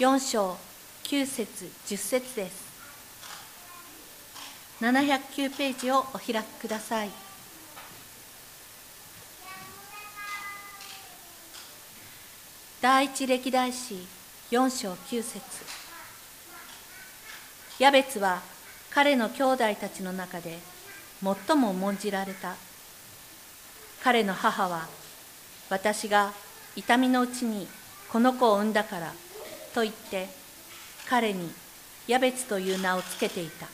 4章9節10節です。709ページをお開きください。第一歴代史4章9節。ヤベツは彼の兄弟たちの中で最も重んじられた。彼の母は私が痛みのうちにこの子を産んだからと言って彼にヤベツという名をつけていた。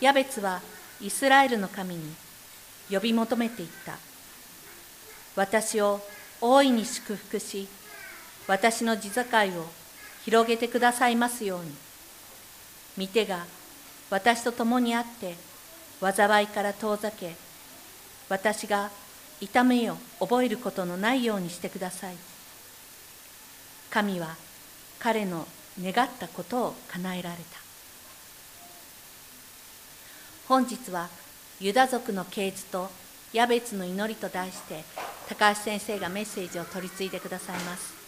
ヤベツはイスラエルの神に呼び求めていった。私を大いに祝福し私の地境を広げてくださいますように。見てが私と共にあって災いから遠ざけ私が痛みを覚えることのないようにしてください。神は彼の願ったことを叶えられた本日はユダ族の系図とヤベツの祈りと題して高橋先生がメッセージを取り次いでくださいます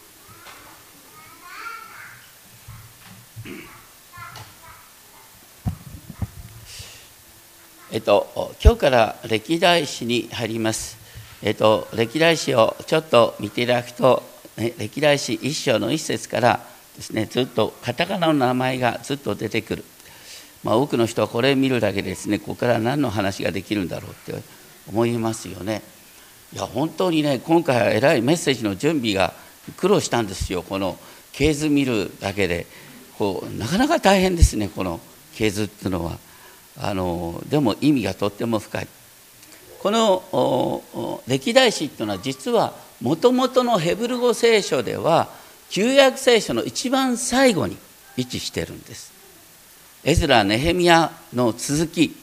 えっと、今日から歴代史に入ります。えっと、歴代史をちょっと見ていただくと、ね、歴代史一章の一節からですね、ずっとカタカナの名前がずっと出てくる。まあ、多くの人はこれ見るだけですね、ここから何の話ができるんだろうって思いますよね。いや、本当にね、今回はえらいメッセージの準備が苦労したんですよ、この系図見るだけで。こうなかなか大変ですね、この系図っていうのは。あのでも意味がとっても深いこの歴代史っていうのは実はもともとのヘブル語聖書では旧約聖書の一番最後に位置してるんです。エズラ・ネヘミヤの続き。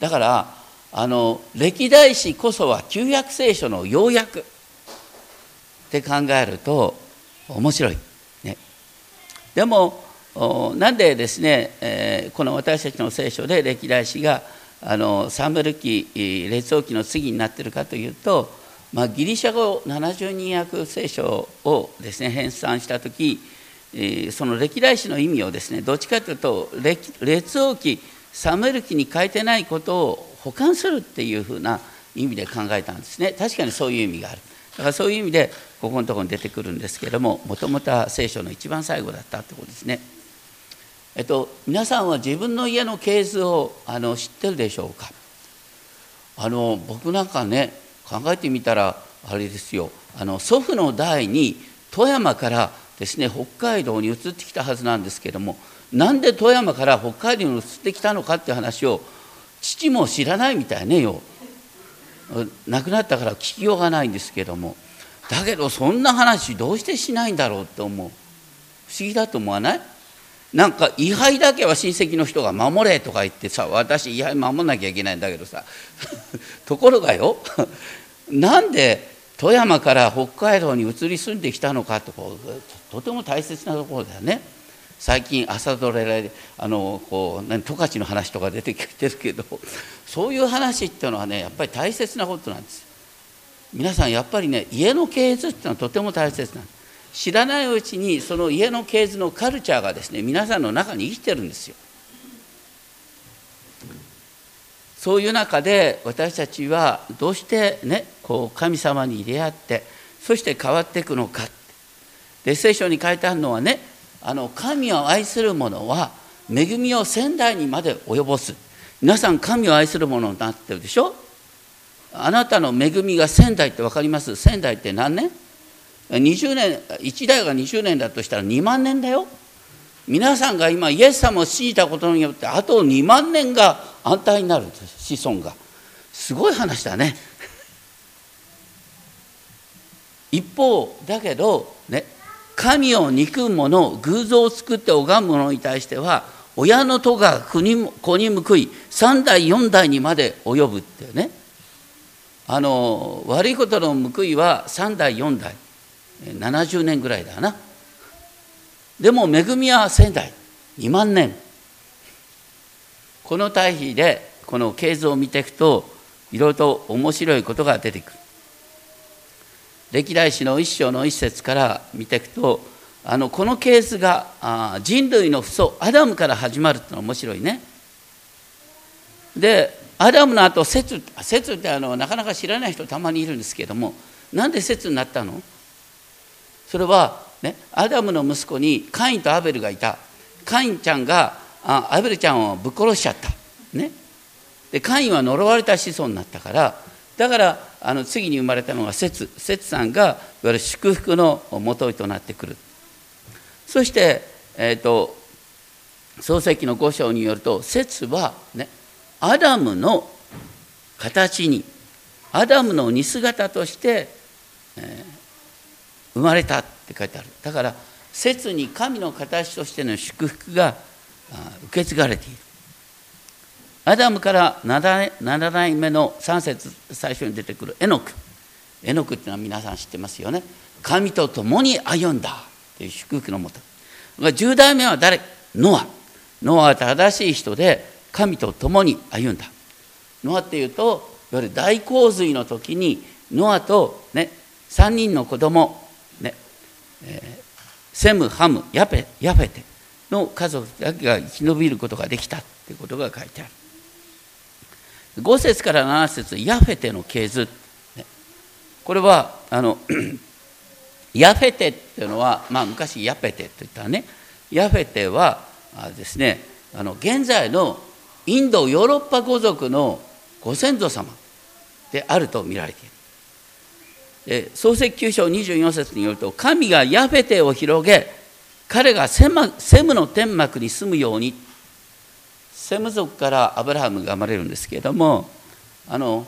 だからあの歴代史こそは旧約聖書の要約。って考えると面白い、ね、でもなんでですね、えー、この私たちの聖書で歴代史があのサムル記列王記の次になってるかというと、まあ、ギリシャ語70人訳聖書をですね編纂した時、えー、その歴代史の意味をですねどっちかというと列王記サムエル記に書いてないことを保管するっていうふうな意味で考えたんですね。確かにそういう意味がある。だからそういう意味でここのところに出てくるんですけれどももともとは聖書の一番最後だったってことですね。えっと、皆さんは自分の家の系図をあの知ってるでしょうか？あの僕なんかね考えてみたらあれですよ。あの祖父の代に富山からですね北海道に移ってきたはずなんですけどもなんで富山から北海道に移ってきたのかっていう話を父も知らないみたいねよ。亡くなったから聞きようがないんですけどもだけどそんな話どうしてしないんだろうって思う。不思議だと思わない？なんか位牌だけは親戚の人が守れとか言ってさ私位牌守んなきゃいけないんだけどさ ところがよなんで富山から北海道に移り住んできたのかとこうとても大切なところだよね。最近朝ドラであのこう十勝の話とか出てきてるけどそういう話っていうのはねやっぱり大切なことなんです皆さんやっぱりね家の系図っていうのはとても大切なんです知らないうちにその家の系図のカルチャーがですね皆さんの中に生きてるんですよ。そういう中で私たちはどうしてねこう神様に出会ってそして変わっていくのか。で聖書に書いてあるのはねあの神を愛する者は恵みを仙台にまで及ぼす。皆さん神を愛する者になってるでしょ？あなたの恵みが仙台って分かります？仙台って何年？20年1代が20年だとしたら2万年だよ。皆さんが今イエス様を信じたことによってあと2万年が安泰になるんです子孫が。すごい話だね。一方だけどね神を憎む者偶像を作って拝む者に対しては親の戸が子に報い3代4代にまで及ぶってね。あの悪いことの報いは3代4代。70年ぐらいだな。でも恵みは1000代。2万年。この対比でこの系図を見ていくといろいろと面白いことが出てくる。歴代誌の一章の一節から見ていくとあのこの系図があ人類の父祖アダムから始まるっていうのは面白いね。でアダムの後セツセツってあのなかなか知らない人たまにいるんですけどもなんでセツになったの？それは、ね、アダムの息子にカインとアベルがいたカインちゃんがあアベルちゃんをぶっ殺しちゃった。ね、でカインは呪われた子孫になったからだからあの次に生まれたのが節節さんがいわゆる祝福のもととなってくる。そして、えーと、創世記の5章によると節はねアダムの形にアダムの似姿として、えー、生まれたって書いてある。だから節に神の形としての祝福が受け継がれている。アダムから7代目の3節最初に出てくるエノク。エノクっていうのは皆さん知ってますよね。神と共に歩んだという祝福のもと。10代目は誰？ノア。ノアは正しい人で神と共に歩んだ。ノアっていうといわゆる大洪水の時にノアと、ね、3人の子供ねえー、セムハムヤペヤフェテの家族だけが生き延びることができたということが書いてある。5節から7節ヤフェテの系図。これはあの ヤフェテっていうのは、まあ、昔ヤペテといったねヤフェテはですねあの現在のインドヨーロッパ語族のご先祖様であると見られている。で創世記9章24節によると神がヤフェテを広げ彼がセムの天幕に住むようにセム族からアブラハムが生まれるんですけれどもあの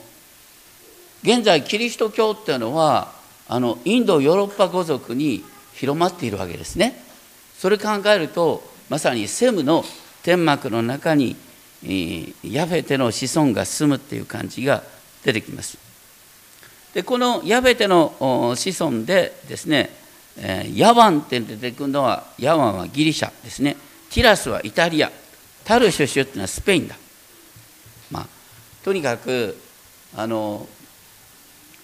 現在キリスト教っていうのはあのインドヨーロッパ語族に広まっているわけですね。それ考えるとまさにセムの天幕の中にヤフェテの子孫が住むっていう感じが出てきます。でこのヤフェテの子孫でですねヤワンって出てくるのはヤワンはギリシャですねティラスはイタリアタルシュシュっていうのはスペインだ。まあ、とにかくあの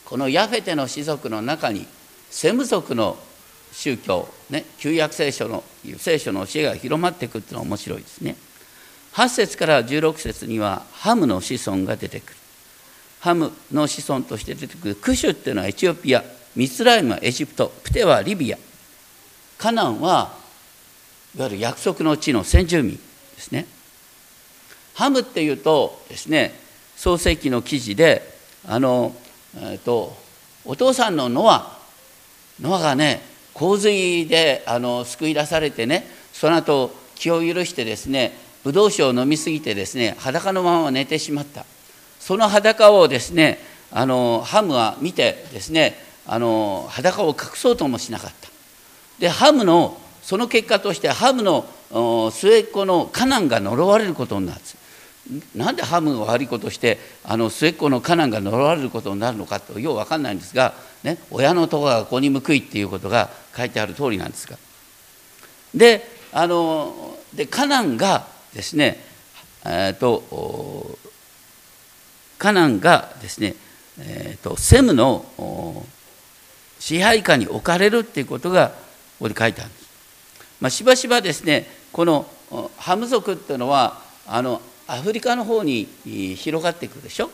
このヤフェテの氏族の中にセム族の宗教、ね、旧約聖書の聖書の教えが広まっていくっていうのは面白いですね。8節から16節にはハムの子孫が出てくる。ハムの子孫として出てくるクシュっていうのはエチオピア、ミツライムはエジプト、プテはリビア、カナンはいわゆる約束の地の先住民、ですね。ハムっていうとですね創世記の記事であの、えーと、お父さんのノアノアがね洪水であの救い出されてねその後気を許してですねブドウ酒を飲みすぎてですね裸のまま寝てしまったその裸をですねあのハムは見てですねあの裸を隠そうともしなかったでハムのその結果としてハムの末っ子のカナンが呪われることになるなんでハムが悪いことしてあの末っ子のカナンが呪われることになるのかとよう分かんないんですが、ね、親のとこが子に報いっていうことが書いてある通りなんですがであのでカナンがですねえー、とカナンがですね、えーとセムの支配下に置かれるっていうことがここで書いてあるんです。まあ、しばしばですねこのハム族っていうのはあのアフリカの方に広がっていくでしょ？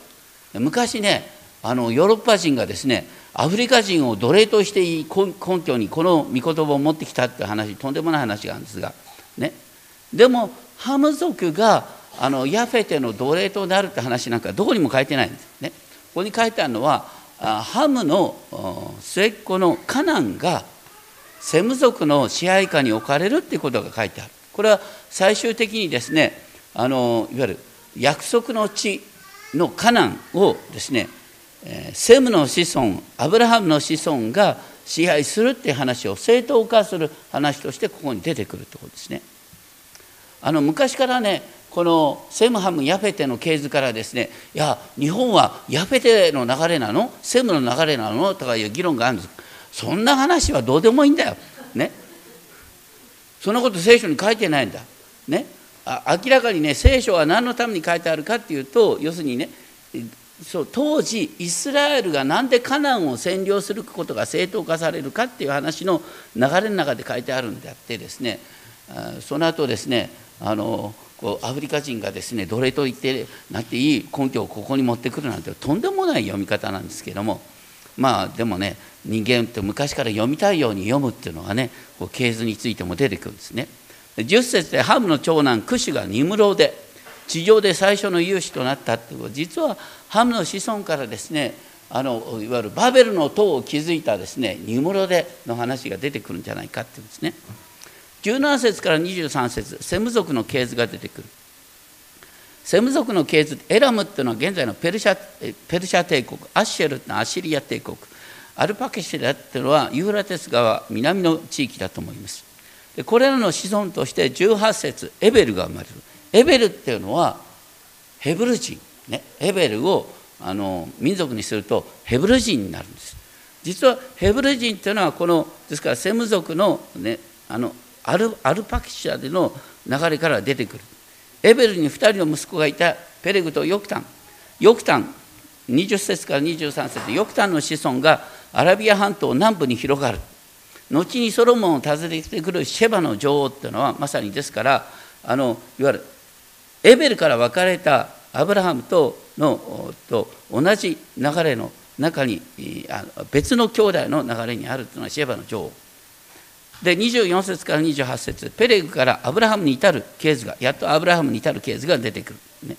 昔ねあのヨーロッパ人がですねアフリカ人を奴隷としていい根拠にこの御言葉を持ってきたって話とんでもない話があるんですが、ね、でもハム族があのヤフェテの奴隷となるって話なんかどこにも書いてないんです。ね。ここに書いてあるのはハムの末っ子のカナンがセム族の支配下に置かれるっていうことが書いてある。これは最終的にですねあのいわゆる約束の地のカナンをですねセムの子孫アブラハムの子孫が支配するっていう話を正当化する話としてここに出てくるってことですね。あの昔からねこのセムハムヤフェテの系図からですねいや日本はヤフェテの流れなの？セムの流れなの？とかいう議論があるんです。そんな話はどうでもいいんだよ。ね。そんなこと聖書に書いてないんだ。ね。あ明らかにね聖書は何のために書いてあるかっていうと要するにねそう当時イスラエルが何でカナンを占領することが正当化されるかっていう話の流れの中で書いてあるんであってですねその後ですねあのこうアフリカ人がですね奴隷と言ってなっていい根拠をここに持ってくるなんてとんでもない読み方なんですけどもまあでもね人間って昔から読みたいように読むっていうのがねこう系図についても出てくるんですね。10節でハムの長男クシュがニムロで地上で最初の勇士となったっていうこと実はハムの子孫からですねあのいわゆるバベルの塔を築いたですねニムロデの話が出てくるんじゃないかっていうんですね。17節から23節セム族の系図が出てくる。セム族の系図エラムっていうのは現在のペルシャペルシャ帝国アッシェルってのはアシリア帝国。アルパケシラっていうのはユーラテス川南の地域だと思います。でこれらの子孫として18節エベルが生まれる。エベルっていうのはヘブル人、ね、エベルをあの民族にするとヘブル人になるんです。実はヘブル人っていうのはこのですからセム族の,、ね、あのアルアルパキシャでの流れから出てくる。エベルに2人の息子がいたペレグとヨクタン。ヨクタン20節から23節ヨクタンの子孫がアラビア半島南部に広がる。後にソロモンを訪ねてくるシェバの女王っていうのはまさにですからあのいわゆるエベルから分かれたアブラハムとのと同じ流れの中に別の兄弟の流れにあるというのはシェバの女王。で24節から28節ペレグからアブラハムに至るケースがやっとアブラハムに至るケースが出てくる、ね、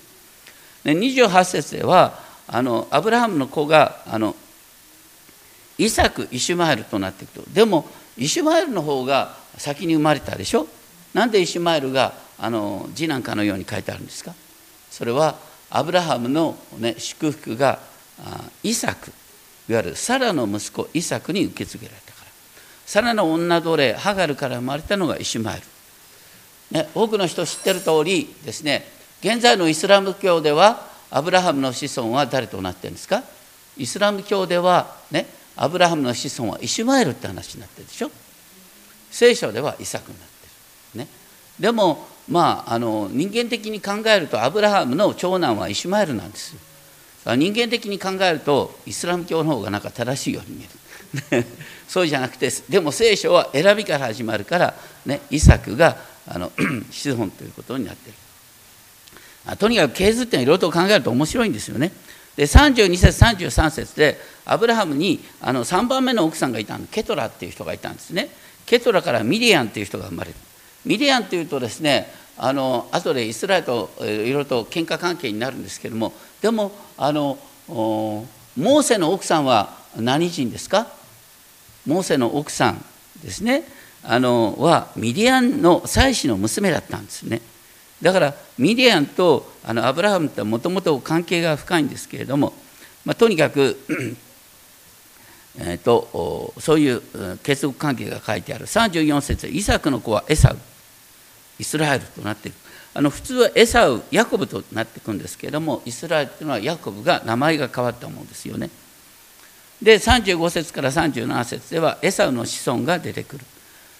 で28節ではあのアブラハムの子があのイサク・イシュマエルとなっていくと。でもイシュマエルの方が先に生まれたでしょ？なんでイシュマエルがあの字なんかのように書いてあるんですか？それはアブラハムの、ね、祝福がイサク。いわゆるサラの息子イサクに受け継げられた。からサラの女奴隷ハガルから生まれたのがイシュマエル、ね、多くの人知ってる通りですね現在のイスラム教ではアブラハムの子孫は誰となってるんですか？イスラム教ではねアブラハムの子孫はイシュマエルって話になってるでしょ？聖書ではイサクになってる、ね、でもまああの人間的に考えるとアブラハムの長男はイシュマエルなんですよ。人間的に考えるとイスラム教の方がなんか正しいように見える。そうじゃなくてでも聖書は選びから始まるから、ね、イサクがあの 子孫ということになっているとにかく系図っていうのはいろいろと考えると面白いんですよね。で32節33節でアブラハムにあの3番目の奥さんがいたのケトラっていう人がいたんですね。ケトラからミディアンっていう人が生まれる。ミディアンっていうとですねあの後でイスラエルといろいろと喧嘩関係になるんですけどもでもあのモーセの奥さんは何人ですか？モーセの奥さんですね。あのはミディアンの妻子の娘だったんですね。だからミディアンとあのアブラハムってもともと関係が深いんですけれども、まあ、とにかくえーと、そういう結束関係が書いてある。34節イサクの子はエサウ。イスラエルとなっているあの普通はエサウヤコブとなっていくんですけれどもイスラエルというのはヤコブが名前が変わったものですよね。で35節から37節ではエサウの子孫が出てくる。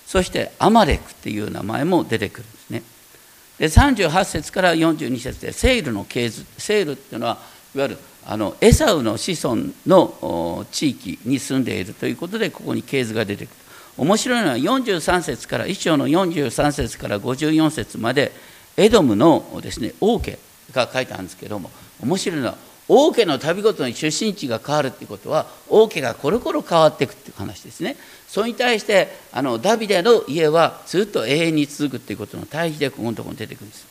そしてアマレクっていう名前も出てくるんですね。で38節から42節でセイルの系図セイルっていうのはいわゆるあのエサウの子孫の地域に住んでいるということでここに系図が出てくる。面白いのは43節から一章の43節から54節までエドムのですね王家が書いてあるんですけども面白いのは王家のたびごとに出身地が変わるっていうことは王家がコロコロ変わっていくっていう話ですね。それに対してあのダビデの家はずっと永遠に続くっていうことの対比でここのところに出てくるんです。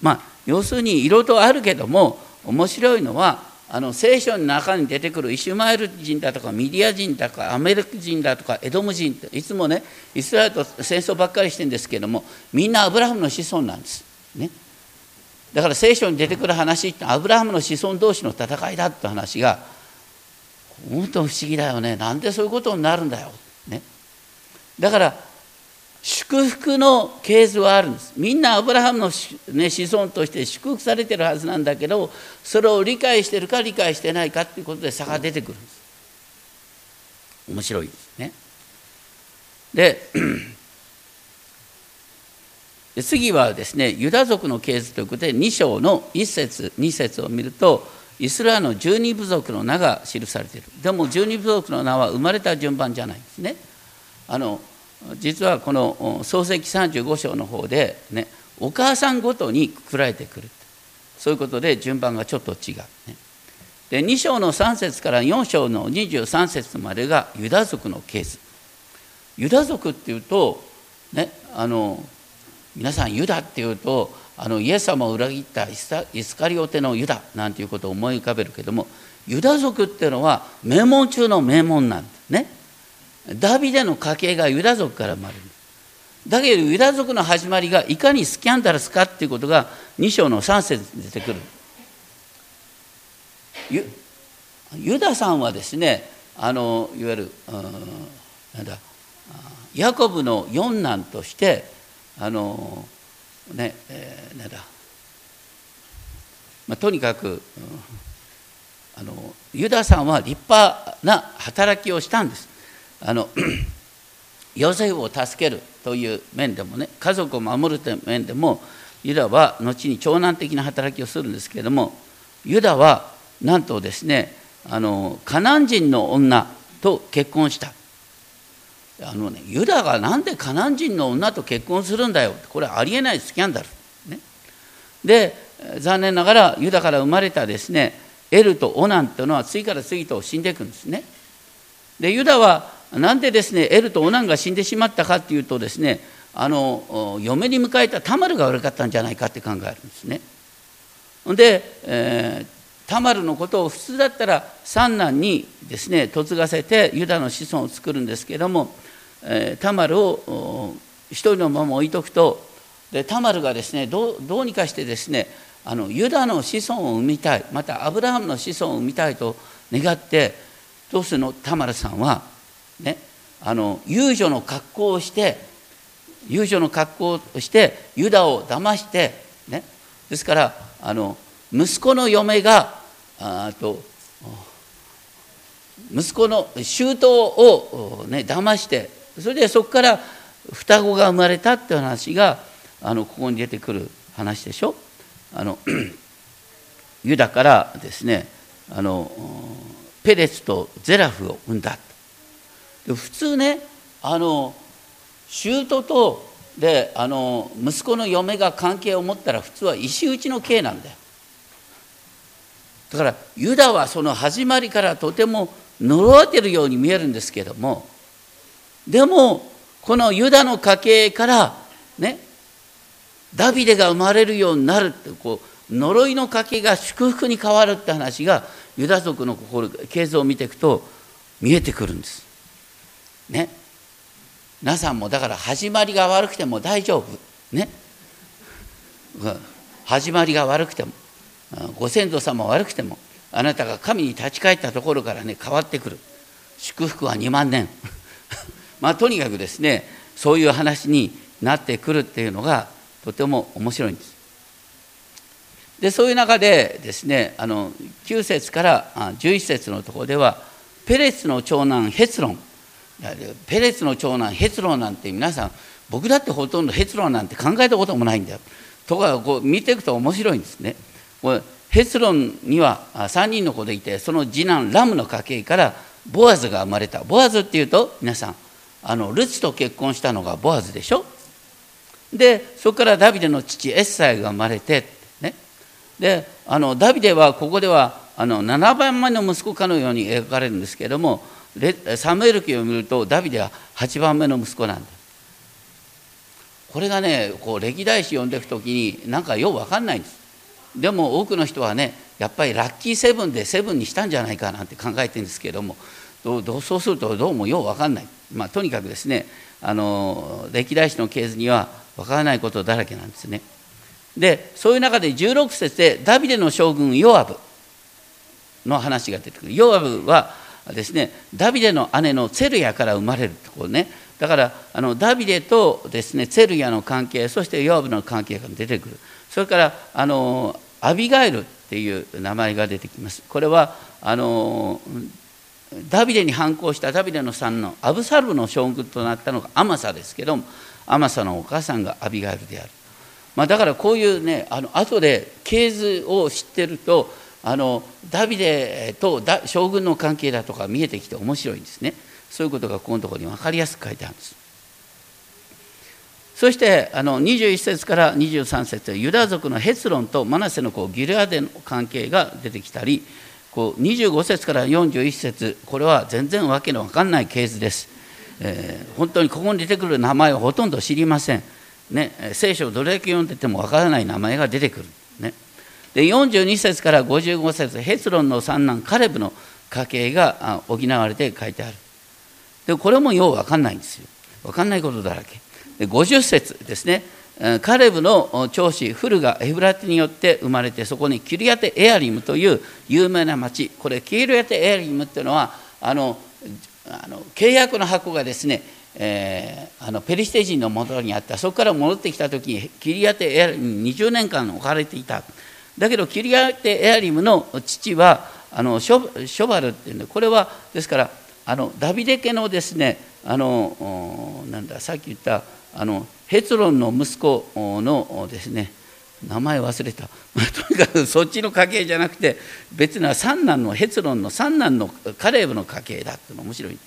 まあ要するにいろいろとあるけども面白いのはあの聖書の中に出てくるイシュマエル人だとかミディアン人だとかアマレク人だとかエドム人っていつもねイスラエルと戦争ばっかりしてるんですけどもみんなアブラハムの子孫なんです。ね、だから聖書に出てくる話ってアブラハムの子孫同士の戦いだって話が本当不思議だよね。なんでそういうことになるんだよ。ね、だから祝福のケースはあるんです。みんなアブラハムの、ね、子孫として祝福されてるはずなんだけどそれを理解してるか理解してないかっていうことで差が出てくるんです。面白いです。ね。で次はですねユダ族の系図ということで2章の1節2節を見るとイスラエルの十二部族の名が記されている。でも十二部族の名は生まれた順番じゃないんですね。あの実はこの創世記35章の方でねお母さんごとにくくられてくる。そういうことで順番がちょっと違う、ね、で2章の3節から4章の23節までがユダ族のケース。ユダ族っていうとねあの皆さんユダっていうとあのイエス様を裏切ったイスカリオテのユダなんていうことを思い浮かべるけどもユダ族っていうのは名門中の名門なんですね。ダビデの家系がユダ族から生まれる。だけどユダ族の始まりがいかにスキャンダラスかっていうことが2章の3節に出てくる。ユユダさんはですねあのいわゆるなんだヤコブの四男としてあのねえー、なんだ、まあ、とにかく、うん、あのユダさんは立派な働きをしたんです。あの ヨセフを助けるという面でもね家族を守るという面でもユダは後に長男的な働きをするんですけれどもユダはなんとですねあのカナン人の女と結婚した。あのね、ユダがなんでカナン人の女と結婚するんだよ。これありえないスキャンダル、ね、で残念ながらユダから生まれたですねエルとオナンというのは次から次と死んでいくんですね。でユダはなんでですねエルとオナンが死んでしまったかっていうとですねあの嫁に迎えたタマルが悪かったんじゃないかって考えるんですね。で、えー、タマルのことを普通だったら三男にですね嫁がせてユダの子孫を作るんですけどもえタマルを一人のまま置いとくとでタマルがですねどうにかしてですねあのユダの子孫を生みたいまたアブラハムの子孫を生みたいと願ってどうするの？タマルさんはねあの遊女の格好をして遊女の格好をしてユダを騙してねですからあの息子の嫁があと息子の舅をね騙してそれでそこから双子が生まれたって話があのここに出てくる話でしょ？あの ユダからですねあのペレツとゼラフを生んだ。で普通ねあの舅とであの息子の嫁が関係を持ったら普通は石打ちの刑なんだよ。だからユダはその始まりからとても呪われてるように見えるんですけどもでもこのユダの家系からねダビデが生まれるようになるってこう呪いの家系が祝福に変わるって話がユダ族の心系図を見ていくと見えてくるんです。ね。皆さんもだから始まりが悪くても大丈夫。ね。始まりが悪くてもご先祖様悪くてもあなたが神に立ち返ったところからね変わってくる。祝福は2万年。まあ、とにかくですねそういう話になってくるっていうのがとても面白いんです。でそういう中でですねあの9節から11節のところではペレツの長男ヘツロンペレツの長男ヘツロンなんて皆さん僕だってほとんどヘツロンなんて考えたこともないんだよ。とかこう見ていくと面白いんですね。これヘツロンには3人の子でいてその次男ラムの家系からボアズが生まれたボアズっていうと皆さんあのルツと結婚したのがボアズでしょ？でそこからダビデの父エッサイが生まれて、ね、であのダビデはここではあの7番目の息子かのように描かれるんですけれどもサムエル記を見るとダビデは8番目の息子なんだ。これがねこう歴代史読んでいく時になんかよう分かんないんです。でも多くの人はねやっぱりラッキーセブンでセブンにしたんじゃないかなんて考えてるんですけれどもそうするとどうもよう分かんないまあ、とにかくですねあの歴代史の系図には分からないことだらけなんですね。でそういう中で16節でダビデの将軍ヨアブの話が出てくる。ヨアブはですねダビデの姉のツェルヤから生まれるところねだからあのダビデとですねツェルヤの関係そしてヨアブの関係が出てくるそれからあのアビガイルっていう名前が出てきますこれはあのダビデに反抗したダビデの3のアブサルブの将軍となったのがアマサですけどもアマサのお母さんがアビガエルである、まあ、だからこういうねあの後で系図を知ってるとあのダビデと将軍の関係だとか見えてきて面白いんですね。そういうことがここのところに分かりやすく書いてあるんです。そしてあの21節から23節ユダ族のヘツロンとマナセのこうギルアデの関係が出てきたりこう25節から41節。これは全然わけのわかんないケースです、えー、本当にここに出てくる名前をほとんど知りません、ね、聖書をどれだけ読んでてもわからない名前が出てくる、ね、で42節から55節。ヘツロンの三男カレブの家系が補われて書いてある。でこれもようわかんないんですよ。わかんないことだらけ。50節ですね。カレブの長子フルがエフラテによって生まれてそこにキリアテ・エアリムという有名な町。これキリアテ・エアリムっていうのはあのあの契約の箱がですね、えー、あのペリシテ人のもとにあった。そこから戻ってきた時にキリアテ・エアリムに20年間置かれていた。だけどキリアテ・エアリムの父はあのショショバルっていうのこれはですからあのダビデ家のですねあのなんださっき言ったあのヘツロンの息子のですね名前忘れた、まあ、とにかくそっちの家系じゃなくて別な三男のヘツロンの三男のカレーブの家系だっていうの面白い。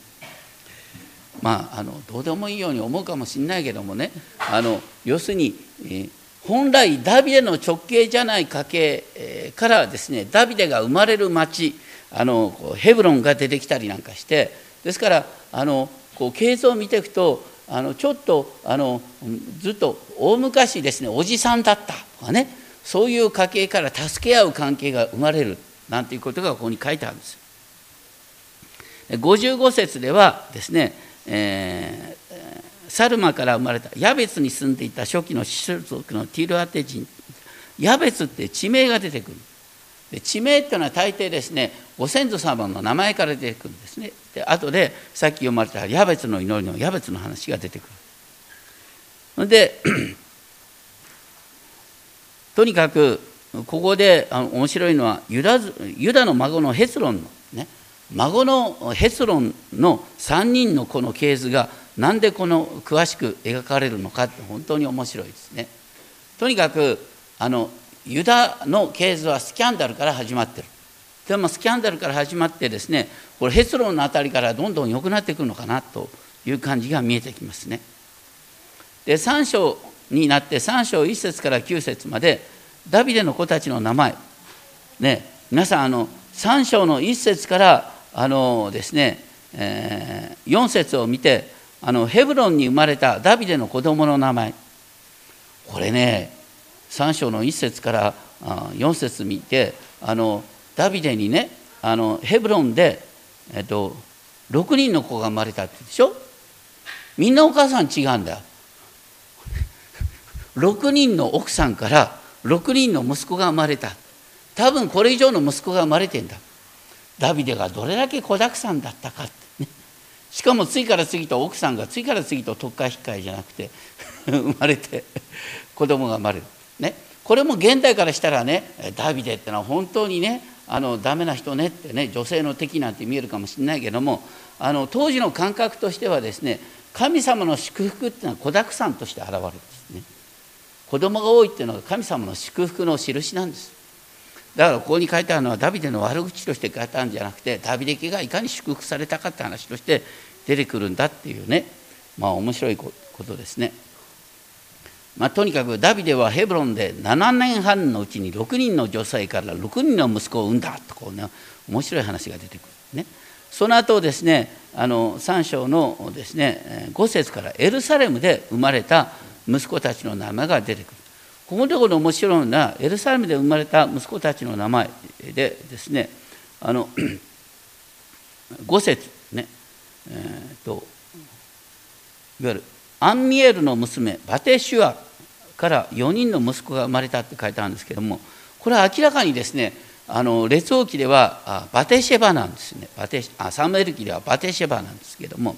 まああのどうでもいいように思うかもしれないけどもねあの要するに、えー、本来ダビデの直系じゃない家系えからですねダビデが生まれる町あのヘブロンが出てきたりなんかしてですからあのこう系図を見ていくとあのちょっとあのずっと大昔ですねおじさんだったとかねそういう家系から助け合う関係が生まれるなんていうことがここに書いてあるんです。55節ではですね、えー、サルマから生まれたヤベツに住んでいた初期の種族のティルアテ人ヤベツって地名が出てくる。で地名っていうのは大抵ですねご先祖様の名前から出てくるんですねで後でさっき読まれたヤベツの祈りのヤベツの話が出てくるで とにかくここであの面白いのはユダユダの孫のヘスロンのね孫のヘスロンの3人のこの系図が何でこの詳しく描かれるのかって本当に面白いですね。とにかくあのユダの系図はスキャンダルから始まってる。でもスキャンダルから始まってですねこれヘスロンの辺りからどんどん良くなってくるのかなという感じが見えてきますね。で3章になって3章1節から9節までダビデの子たちの名前ね皆さんあの3章の1節からあのですね、えー、4節を見てあのヘブロンに生まれたダビデの子供の名前。これね3章の1節から4節見てあのダビデにねあのヘブロンで、えっと、6人の子が生まれたってでしょ？みんなお母さん違うんだよ。6人の奥さんから6人の息子が生まれた。多分これ以上の息子が生まれてんだ。ダビデがどれだけ子だくさんだったかって、ね、しかも次から次と奥さんが次から次と特化引っかえじゃなくて 生まれて子供が生まれる。ね、これも現代からしたらねダビデってのは本当にねあのダメな人ねってね女性の敵なんて見えるかもしれないけどもあの当時の感覚としてはですね神様の祝福っていうのは子だくさんとして現れるんですね。子供が多いっていうのは神様の祝福の印なんです。だからここに書いてあるのはダビデの悪口として書いてあるんじゃなくてダビデ家がいかに祝福されたかって話として出てくるんだっていうねまあ面白いことですね。まあ、とにかくダビデはヘブロンで7年半のうちに6人の女性から6人の息子を産んだとこう、ね、面白い話が出てくる、ね、その後ですねあの3章のですね5節からエルサレムで生まれた息子たちの名前が出てくる。ここのところ面白いのはエルサレムで生まれた息子たちの名前でですねあの5節ねえー、といわゆるアンミエルの娘バテシュアから4人の息子が生まれたって書いてあるんですけどもこれは明らかにですねあの列王記ではバテシェバなんですね。バテあサムエル記ではバテシェバなんですけども。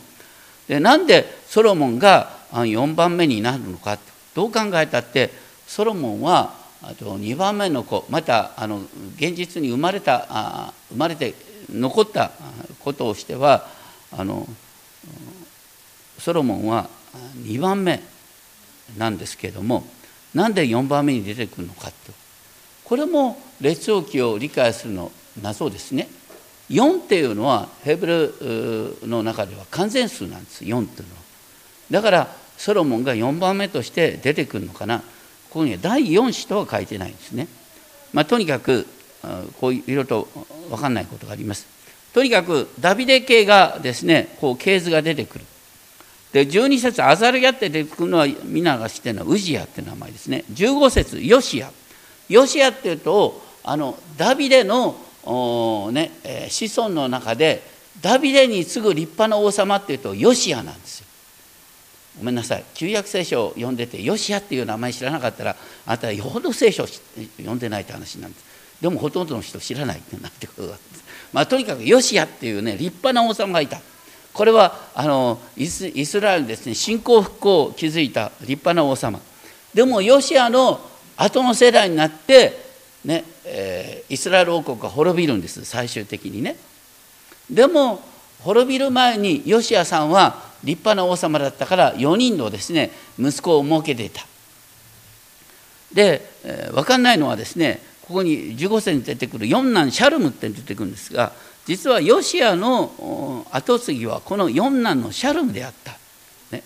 でなんでソロモンが4番目になるのかどう考えたってソロモンはあと2番目の子またあの現実に生まれたあ生まれて残ったことをしてはあのソロモンは2番目なんですけれどもなんで4番目に出てくるのかと。これも列王記を理解するの謎ですね。4っていうのはヘブルの中では完全数なんです。4っていうのは。だからソロモンが4番目として出てくるのかな。ここには第4子とは書いてないんですね。まあとにかくこういろいろと分かんないことがあります。とにかくダビデ系がですねこう系図が出てくる。で12節アザルヤって出てくるのは皆が知ってるのはウジヤって名前ですね15節ヨシアヨシアっていうとあのダビデのね、子孫の中でダビデに次ぐ立派な王様っていうとヨシアなんですよ。ごめんなさい旧約聖書を読んでてヨシアっていう名前知らなかったらあなたはよほど聖書を読んでないって話なんです。でもほとんどの人知らないってなってことがあってまあ、とにかくヨシアっていうね立派な王様がいた。これはあのイスラエルですね信仰復興を築いた立派な王様。でもヨシアの後の世代になってねえー、イスラエル王国が滅びるんです最終的にねでも滅びる前にヨシアさんは立派な王様だったから4人のですね息子を設けていたで、えー、分かんないのはですねここに15世に出てくる四男シャルムって出てくるんですが実はヨシアの跡継ぎはこの四男のシャルムであった、ね、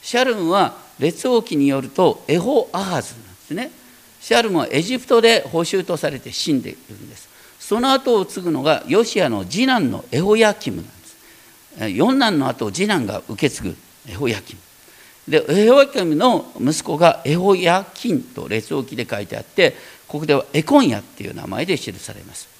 シャルムは列王記によるとエホアハズなんですね。シャルムはエジプトで報酬とされて死んでいるんです。その後を継ぐのがヨシアの次男のエホヤキムなんです。四男の後次男が受け継ぐエホヤキム。でエホヤキムの息子がエホヤキンと列王記で書いてあってここではエコンヤっていう名前で記されます。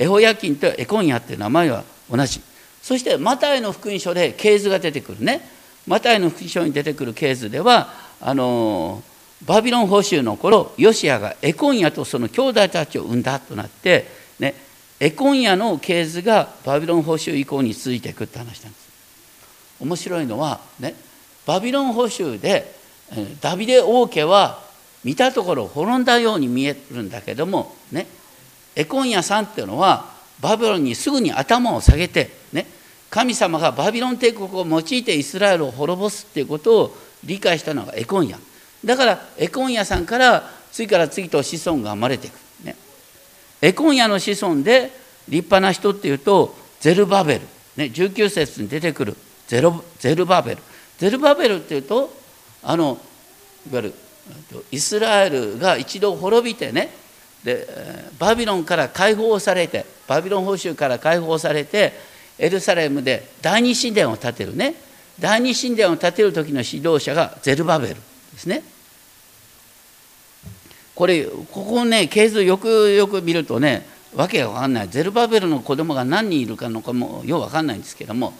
エホヤキンとエコンヤっていう名前は同じそしてマタイの福音書で系図が出てくるねマタイの福音書に出てくる系図ではあのバビロン捕囚の頃ヨシアがエコンヤとその兄弟たちを産んだとなって、ね、エコンヤの系図がバビロン捕囚以降に続いていくって話なんです。面白いのは、ね、バビロン捕囚でダビデ王家は見たところ滅んだように見えるんだけども、ね、エコンヤさんっていうのはバビロンにすぐに頭を下げて、ね、神様がバビロン帝国を用いてイスラエルを滅ぼすっていうことを理解したのがエコンヤ。だからエコンヤさんから次から次と子孫が生まれていく、ね、エコンヤの子孫で立派な人っていうとゼルバベル、ね、19節に出てくるゼロゼルバベル。ゼルバベルっていうとあのいわゆるイスラエルが一度滅びてねでバビロンから解放されてバビロン報酬から解放されてエルサレムで第二神殿を建てるね第二神殿を建てる時の指導者がゼルバベルですね。これここね系図よくよく見るとねわけが分かんないゼルバベルの子供が何人いるかのかもよう分かんないんですけども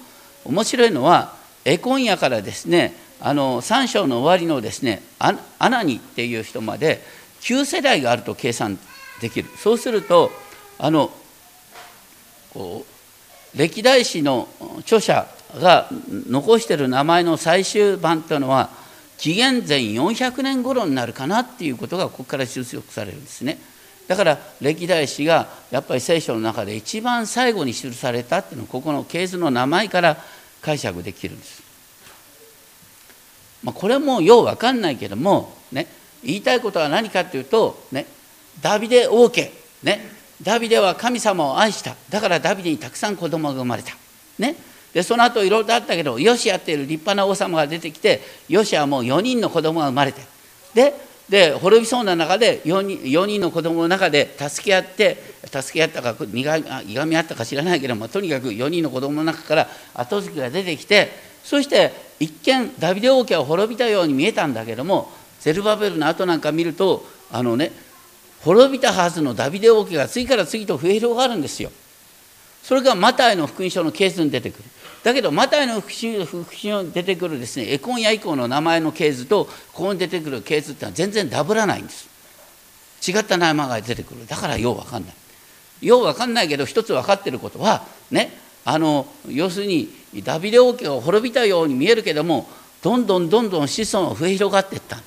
面白いのはエコンヤからですねあの3章の終わりのですねアナニっていう人まで9世代があると計算できる。そうするとあのこう歴代史の著者が残してる名前の最終版というのは紀元前400年頃になるかなっていうことがここから推測されるんですね。だから歴代史がやっぱり聖書の中で一番最後に記されたっていうのはここの系図の名前から解釈できるんです、まあ、これもよう分かんないけどもね言いたいことは何かっていうとねダビデ王家ね。ダビデは神様を愛した。だからダビデにたくさん子供が生まれた。ね。でその後いろいろあったけどヨシアっていう立派な王様が出てきてヨシアもう4人の子供が生まれて。でで滅びそうな中で4人 ,4 人の子供の中で助け合って助け合ったかいがみ合ったか知らないけどもとにかく4人の子供の中から後継ぎが出てきてそして一見ダビデ王家は滅びたように見えたんだけどもゼルバベルの後なんか見るとあのね滅びたはずのダビデ王家が次から次と増え広がるんですよ。それがマタイの福音書のケースに出てくる。だけどマタイの福音書に出てくるですねエコンヤ以降の名前の系図とここに出てくる系図ってのは全然ダブらないんです違った名前が出てくるだからよう分かんないよう分かんないけど一つ分かってることはねあの要するにダビデ王家が滅びたように見えるけどもどんどんどんどん子孫が増え広がっていった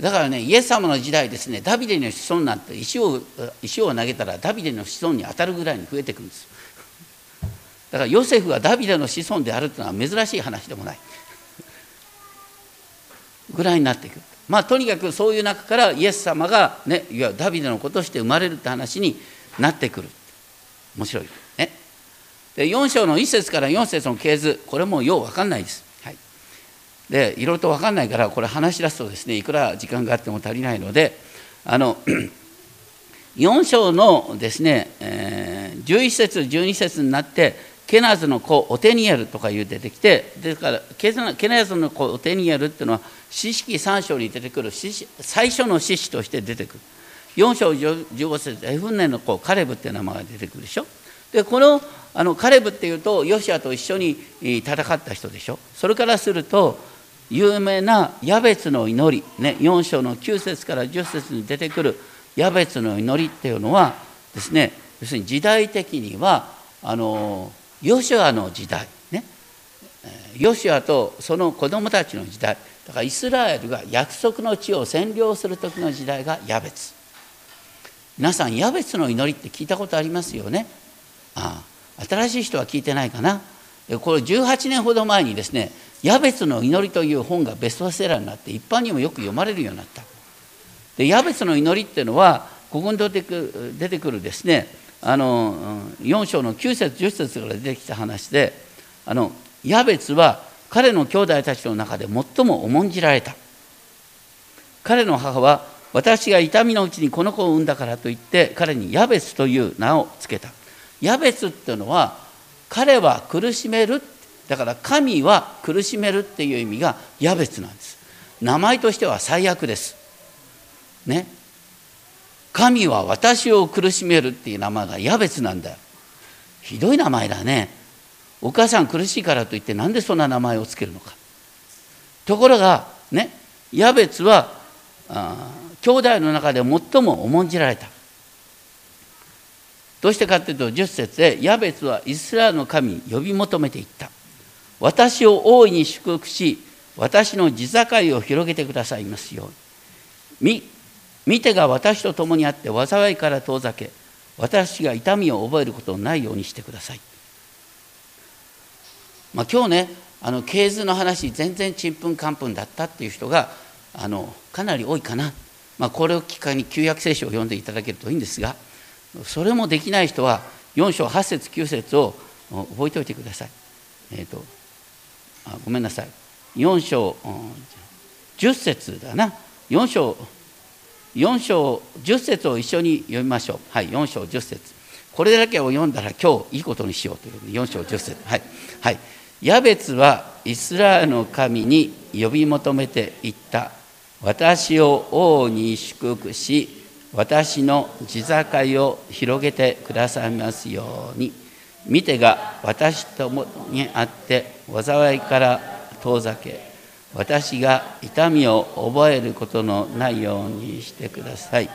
だからねイエス様の時代ですねダビデの子孫なんて石を石を投げたらダビデの子孫に当たるぐらいに増えていくんですだからヨセフがダビデの子孫であるというのは珍しい話でもない。ぐらいになっていくまあとにかくそういう中からイエス様がねいやダビデの子として生まれるって話になってくる。面白いね。で4章の1節から4節の系図これもよう分かんないです、でいろいろと分かんないからこれ話し出すとですねいくら時間があっても足りないのであの 4章のですね、えー、11節12節になってケナーズの子オテニエルとかいう出てきてですからケナーズの子オテニエルっていうのは四式3章に出てくる最初の獅子として出てくる。4章15節エフンネの子カレブっていう名前が出てくるでしょ。でこのあのカレブっていうとヨシアと一緒に戦った人でしょ。それからすると有名なヤベツの祈り、ね、4章の9節から10節に出てくるヤベツの祈りっていうのはですね要するに時代的にはあのヨシュアの時代ねヨシュアとその子供たちの時代だからイスラエルが約束の地を占領する時の時代がヤベツ。皆さんヤベツの祈りって聞いたことありますよね？ああ新しい人は聞いてないかな？これ18年ほど前にですね「ヤベツの祈り」という本がベストセラーになって一般にもよく読まれるようになった。でヤベツの祈りっていうのはここに出てくるですねあの4章の9節10節から出てきた話であのヤベツは彼の兄弟たちの中で最も重んじられた。彼の母は私が痛みのうちにこの子を産んだからといって彼にヤベツという名を付けた。ヤベツっていうのは彼は苦しめるだから神は苦しめるっていう意味がヤベツなんです。名前としては最悪です。ね。神は私を苦しめるっていう名前がヤベツなんだよ。ひどい名前だね。お母さん苦しいからといって何でそんな名前をつけるのか。ところがね。ヤベツはあ兄弟の中で最も重んじられた。どうしてかというと10節でヤベツはイスラエルの神に呼び求めていった。私を大いに祝福し私の地境を広げてくださいますように。見てが私と共にあって災いから遠ざけ私が痛みを覚えることのないようにしてください、まあ、今日ねあの系図の話全然ちんぷんかんぷんだったっていう人があのかなり多いかな、まあ、これをきっかけに旧約聖書を読んでいただけるといいんですがそれもできない人は4章8節9節を覚えておいてください。えーと、あごめんなさい。4章10節だな。4章4章10節を一緒に読みましょう。はい4章10節。これだけを読んだら今日いいことにしようという4章10節。はい、はい、ヤベツはイスラエルの神に呼び求めていった。私を王に祝福し私の地境を広げてくださいますように。見てが私ともにあって災いから遠ざけ私が痛みを覚えることのないようにしてください。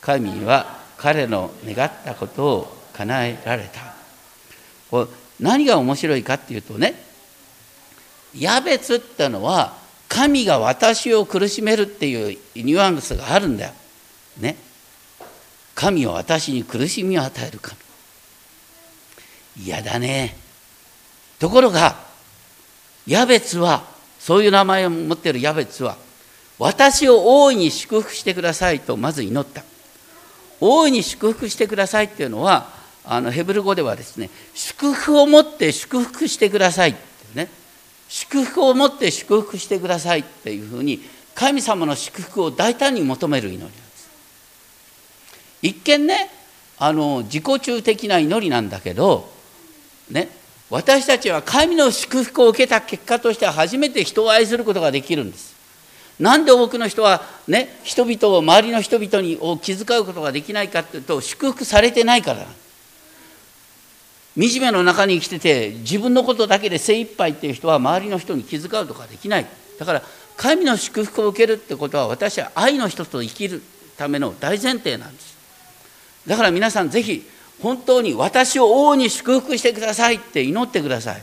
神は彼の願ったことを叶えられた。これ何が面白いかっていうとねヤベツってのは神が私を苦しめるっていうニュアンスがあるんだよ。ね。神は私に苦しみを与える神。嫌だね。ところがヤベツはそういう名前を持っているヤベツは私を大いに祝福してくださいとまず祈った。大いに祝福してくださいっていうのはあのヘブル語ではですね祝福を持って祝福してくださいってね。祝福を持って祝福してくださいっていうふうに神様の祝福を大胆に求める祈りなんです。一見ねあの自己中的な祈りなんだけどね。私たちは神の祝福を受けた結果として初めて人を愛することができるんです。なんで多くの人はね人々を周りの人々にを気遣うことができないかっていうと祝福されてないから。惨めの中に生きてて自分のことだけで精一杯っていう人は周りの人に気遣うとかできない。だから神の祝福を受けるってことは私は愛の人と生きるための大前提なんです。だから皆さんぜひ本当に私を王に祝福してくださいって祈ってください。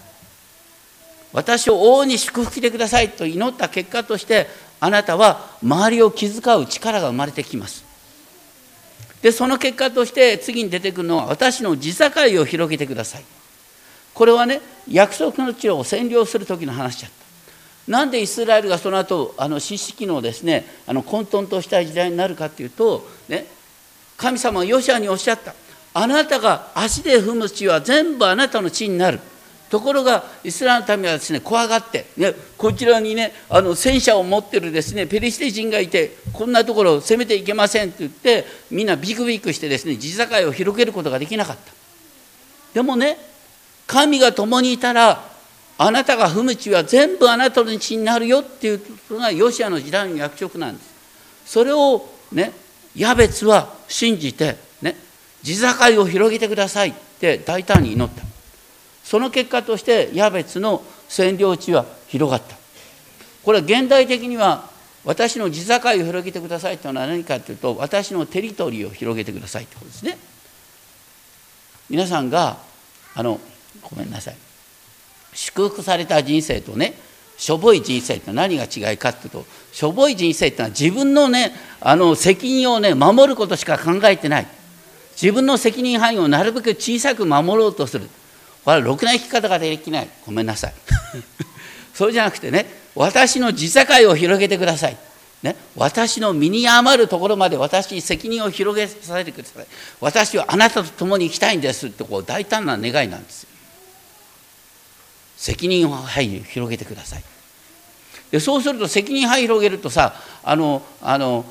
私を王に祝福してくださいと祈った結果としてあなたは周りを気遣う力が生まれてきます。でその結果として次に出てくるのは私の地境を広げてください。これはね約束の地を占領する時の話だった。なんでイスラエルがその後あの四式のですねあの混沌とした時代になるかっていうと、ね、神様はヨシアにおっしゃった。あなたが足で踏む地は全部あなたの地になる。ところがイスラエルの民はですね怖がって、ね、こちらにねあの戦車を持ってるですねペリシテ人がいてこんなところを攻めていけませんって言ってみんなビクビクしてですね地境を広げることができなかった。でもね神が共にいたらあなたが踏む地は全部あなたの地になるよっていうのがヨシアの時代の約束なんです。それをねヤベツは信じて地境を広げてくださいって大胆に祈った。その結果としてヤベツの占領地は広がった。これは現代的には私の地境を広げてくださいというのは何かというと私のテリトリーを広げてくださいということですね。皆さんがあのごめんなさい。祝福された人生とねしょぼい人生って何が違いかっていうとしょぼい人生ってのは自分のねあの責任をね守ることしか考えてない。自分の責任範囲をなるべく小さく守ろうとする。これはろくな生き方ができない。ごめんなさい。そうじゃなくてね私の地境を広げてください。ね、私の身に余るところまで私に責任を広げさせてください。私はあなたと共に行きたいんです。ってこう大胆な願いなんですよ。責任範囲を広げてください。でそうすると責任範囲広げるとさあのあの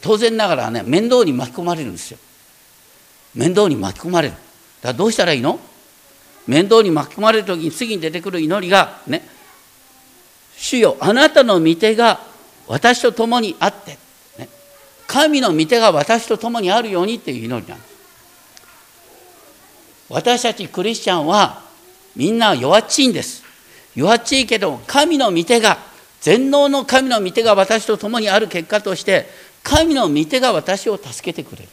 当然ながらね面倒に巻き込まれるんですよ。面倒に巻き込まれる。だからどうしたらいいの？面倒に巻き込まれる時に次に出てくる祈りがね。主よあなたの御手が私と共にあって、ね、神の御手が私と共にあるようにっていう祈りなんです。私たちクリスチャンはみんな弱っちいんです。弱っちいけど神の御手が全能の神の御手が私と共にある結果として神の御手が私を助けてくれる。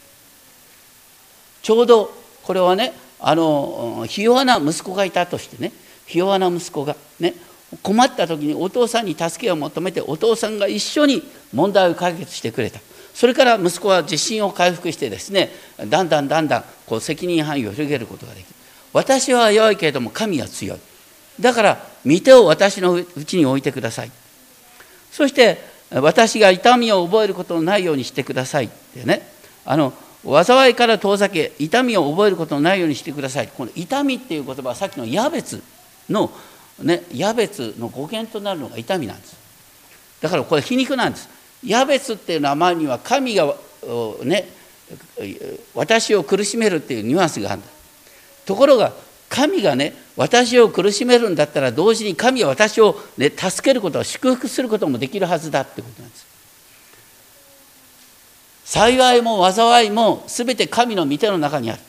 ちょうどこれはねあのひ弱な息子がいたとしてねひ弱な息子がね困った時にお父さんに助けを求めてお父さんが一緒に問題を解決してくれた。それから息子は自信を回復してですねだんだんだんだんこう責任範囲を広げることができる。私は弱いけれども神は強い。だから御手を私のうちに置いてください。そして私が痛みを覚えることのないようにしてくださいってねあの災いから遠ざけ痛みを覚えることのないようにしてください。この痛みっていう言葉はさっきのヤベツのね、ヤベツの語源となるのが痛みなんです。だからこれ皮肉なんです。ヤベツっていう名前には神がね私を苦しめるっていうニュアンスがあるんだ。ところが神がね私を苦しめるんだったら同時に神は私を、ね、助けることを祝福することもできるはずだってことなんです。幸いも災いも全て神の御手の中にある。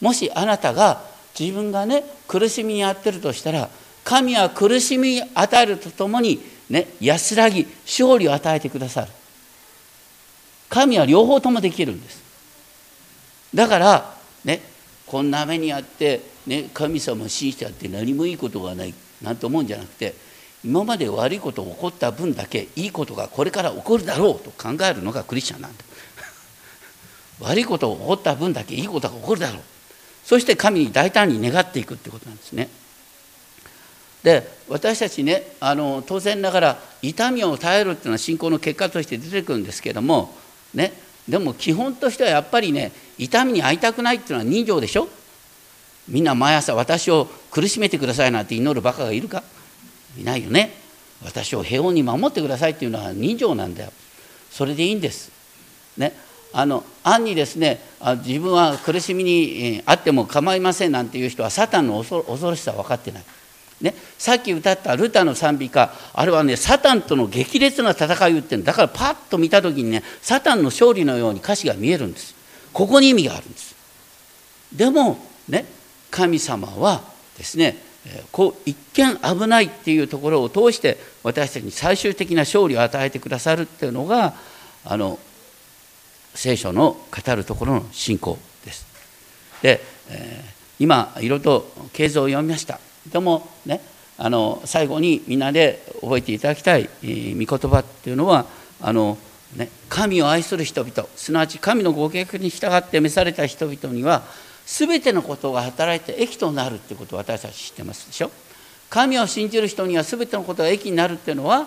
もしあなたが自分がね苦しみに遭ってるとしたら神は苦しみ与えるとともに、ね、安らぎ勝利を与えてくださる。神は両方ともできるんです。だからねこんな目にあって、ね、神様を信じてあって何もいいことがないなんて思うんじゃなくて今まで悪いことが起こった分だけいいことがこれから起こるだろうと考えるのがクリスチャンなんだ。悪いことが起こった分だけいいことが起こるだろう。そして神に大胆に願っていくってことなんですね。で私たちねあの当然ながら痛みを耐えるっていうのは信仰の結果として出てくるんですけどもねでも基本としてはやっぱりね痛みに会いたくないっていうのは人情でしょ。みんな毎朝私を苦しめてくださいなんて祈るバカがいるか。いないよね。私を平穏に守ってくださいっていうのは人情なんだよ。それでいいんです。ね。あの暗にですね自分は苦しみにあっても構いませんなんていう人はサタンの恐ろしさ分かってない。ね、さっき歌ったルタの賛美歌あれはねサタンとの激烈な戦いを言ってるだからパッと見た時にねサタンの勝利のように歌詞が見えるんです。ここに意味があるんです。でもね神様はですねこう一見危ないっていうところを通して私たちに最終的な勝利を与えてくださるっていうのがあの聖書の語るところの信仰です。で、えー、今いろいろと経図を読みました。でもねあの最後にみんなで覚えていただきたい御言葉っていうのはあの、ね、神を愛する人々すなわち神のご計画に従って召された人々には全てのことが働いて益となるってことを私たち知ってますでしょ神を信じる人には全てのことが益になるっていうのは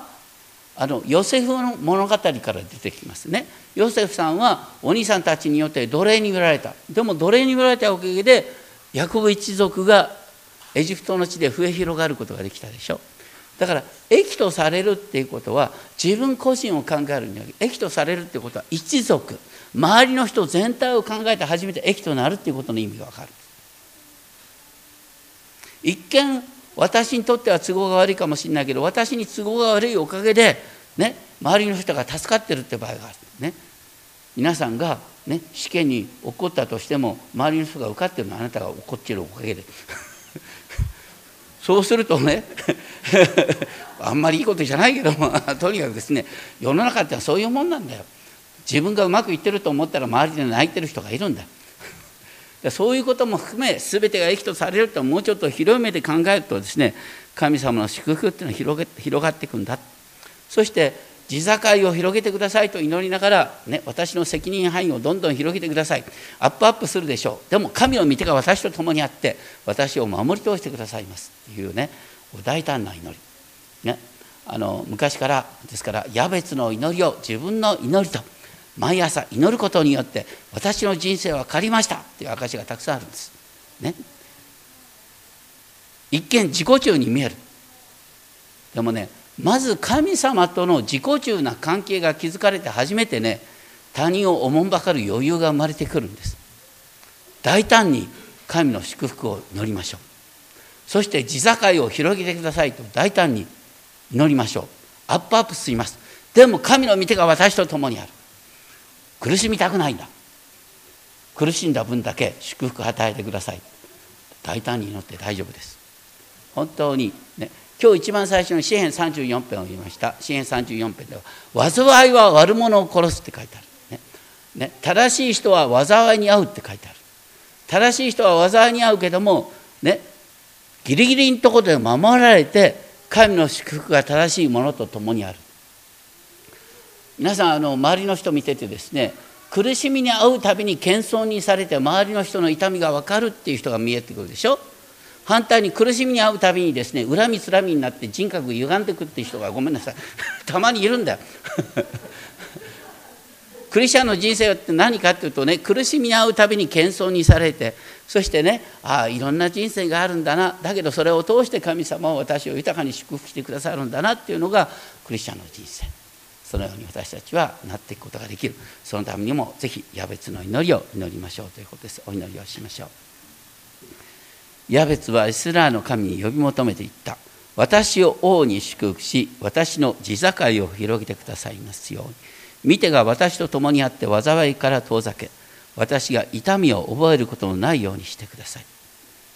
あのヨセフの物語から出てきますね。ヨセフさんはお兄さんたちによって奴隷に売られた。でも奴隷に売られたおかげでヤコブ一族がエジプトの地で増え広がることができたでしょ。だから益とされるっていうことは自分個人を考えるには益とされるっていうことは一族。周りの人全体を考えて初めて益となるっていうことの意味が分かる。一見私にとっては都合が悪いかもしれないけど私に都合が悪いおかげで、ね、周りの人が助かってるって場合がある、ね、皆さんが、ね、試験に起こったとしても周りの人が受かってるのはあなたが怒ってるおかげで。そうするとね あんまりいいことじゃないけどもとにかくですね世の中ってはそういうもんなんだよ。自分がうまくいってると思ったら周りで泣いてる人がいるんだ。よそういうことも含め全てが益とされるともうちょっと広い目で考えるとですね神様の祝福っていうのは広がっていくんだ。そして地境を広げてくださいと祈りながら、ね、私の責任範囲をどんどん広げてください。アップアップするでしょう。でも神の御手が私と共にあって私を守り通してくださいますっていうね大胆な祈り、ね、あの昔からですからヤベツの祈りを自分の祈りと毎朝祈ることによって私の人生は変わりましたっていう証がたくさんあるんです。ね、一見自己中に見える。でもねまず神様との自己中な関係が築かれて初めてね他人をおもんばかる余裕が生まれてくるんです。大胆に神の祝福を祈りましょう。そして地境を広げてくださいと大胆に祈りましょう。アップアップします。でも神の御手が私と共にある。苦しみたくないんだ。苦しんだ分だけ祝福与えてください。大胆に祈って大丈夫です。本当にね今日一番最初の詩篇34編を読みました。詩篇34編では災いは悪者を殺すって書いてある、ねね、正しい人は災いに遭うって書いてある正しい人は災いに遭うけどもねギリギリのところで守られて神の祝福が正しいものと共にある。皆さんあの周りの人見ててですね苦しみに遭うたびに謙遜にされて周りの人の痛みが分かるっていう人が見えてくるでしょ？反対に苦しみに遭うたびにですね恨みつらみになって人格歪んでくっていう人がごめんなさい。たまにいるんだよ。クリスチャンの人生って何かっていうとね苦しみに遭うたびに謙遜にされてそしてねああいろんな人生があるんだな。だけどそれを通して神様は私を豊かに祝福してくださるんだなっていうのがクリスチャンの人生。そのように私たちはなっていくことができる。そのためにもぜひヤベツの祈りを祈りましょうということです。お祈りをしましょう。ヤベツはイスラーの神に呼び求めていった。私を王に祝福し私の地境を広げてくださいますように。見てが私と共にあって災いから遠ざけ私が痛みを覚えることのないようにしてください。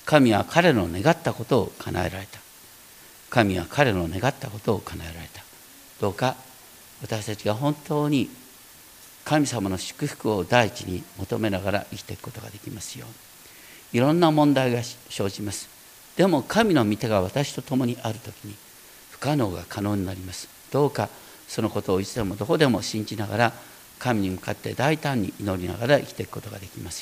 神は彼の願ったことを叶えられた。神は彼の願ったことを叶えられた。どうか私たちが本当に神様の祝福を第一に求めながら生きていくことができますように。いろんな問題が生じます。でも神の御手が私と共にある時に不可能が可能になります。どうかそのことをいつでもどこでも信じながら神に向かって大胆に祈りながら生きていくことができます